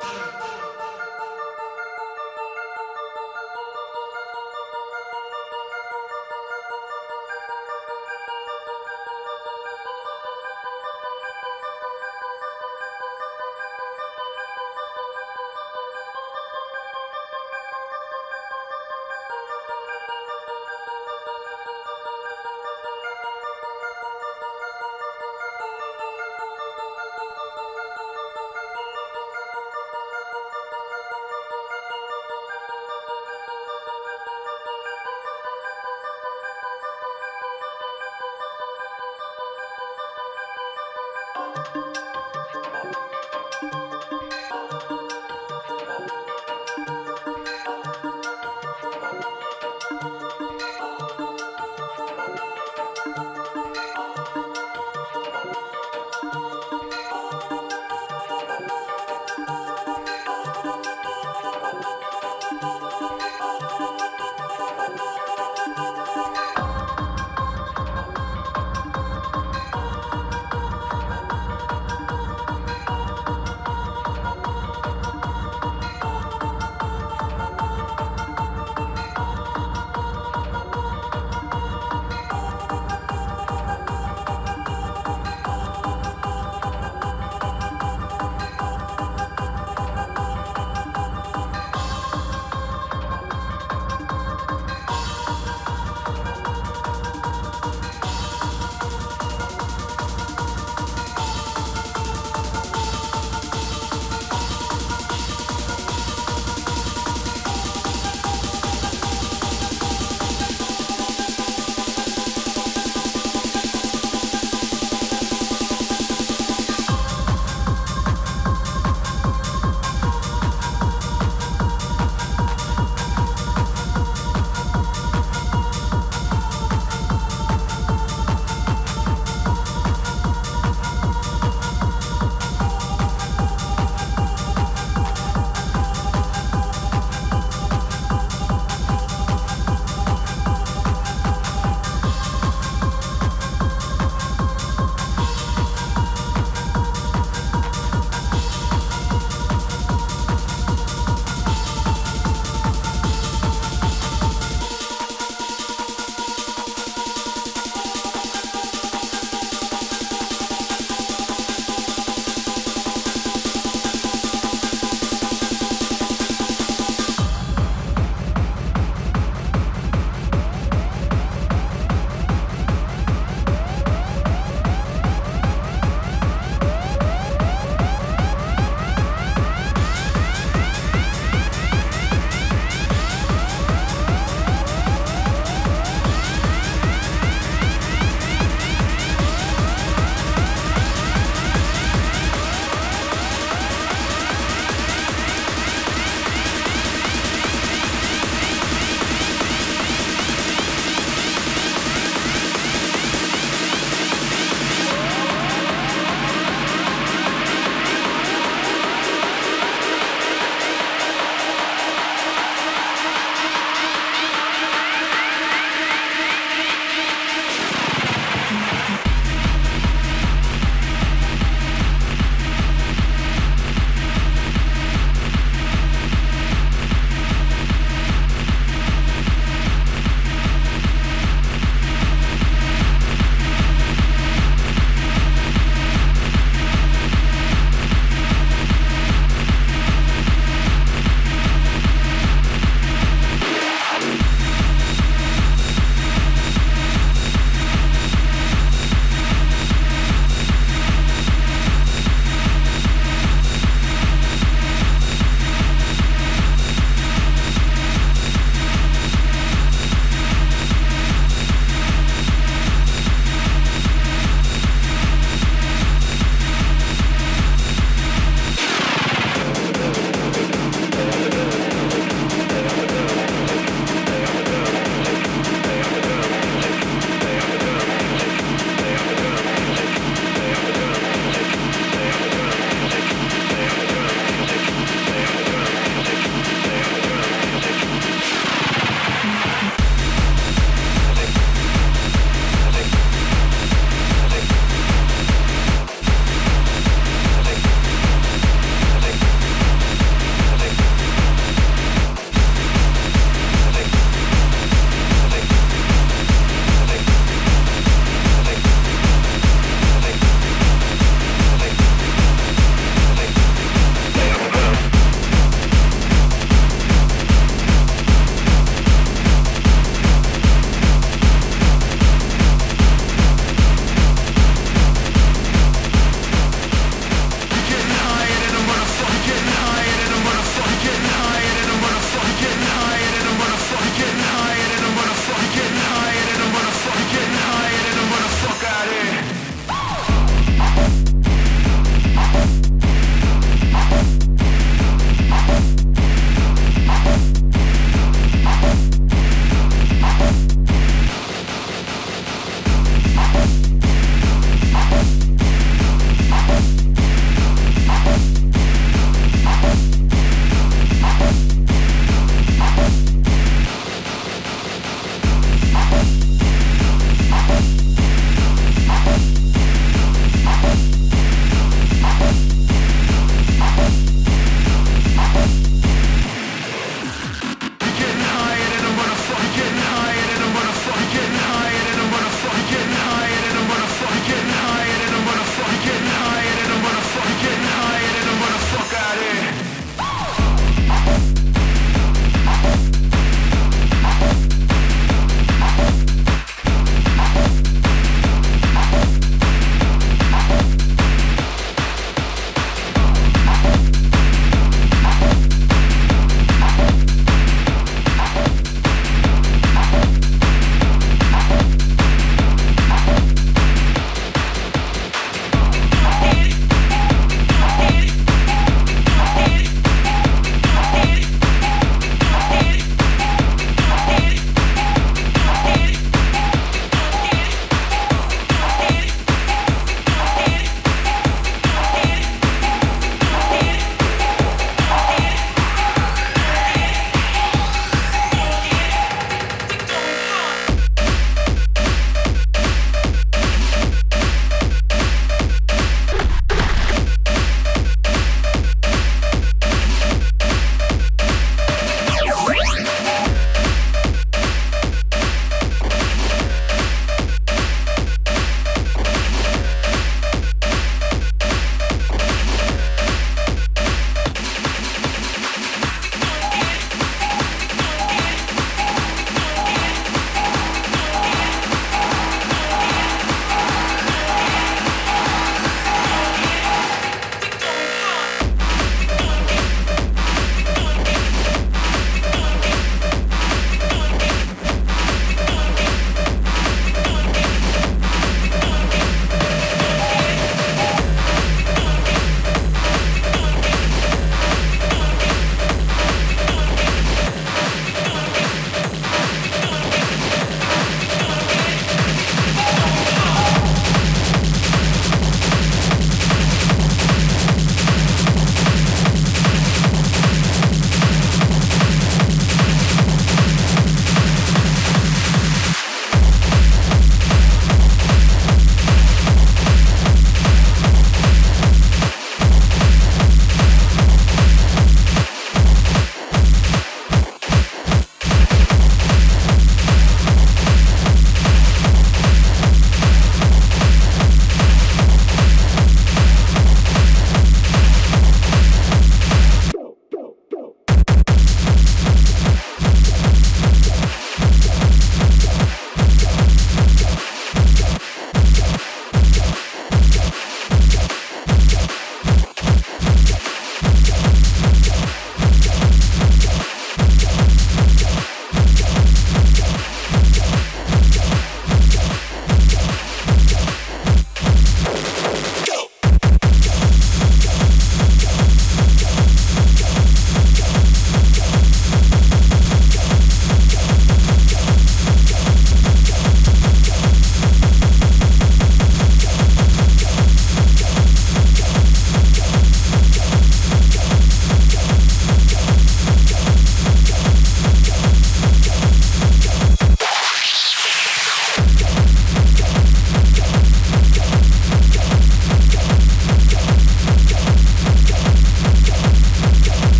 Música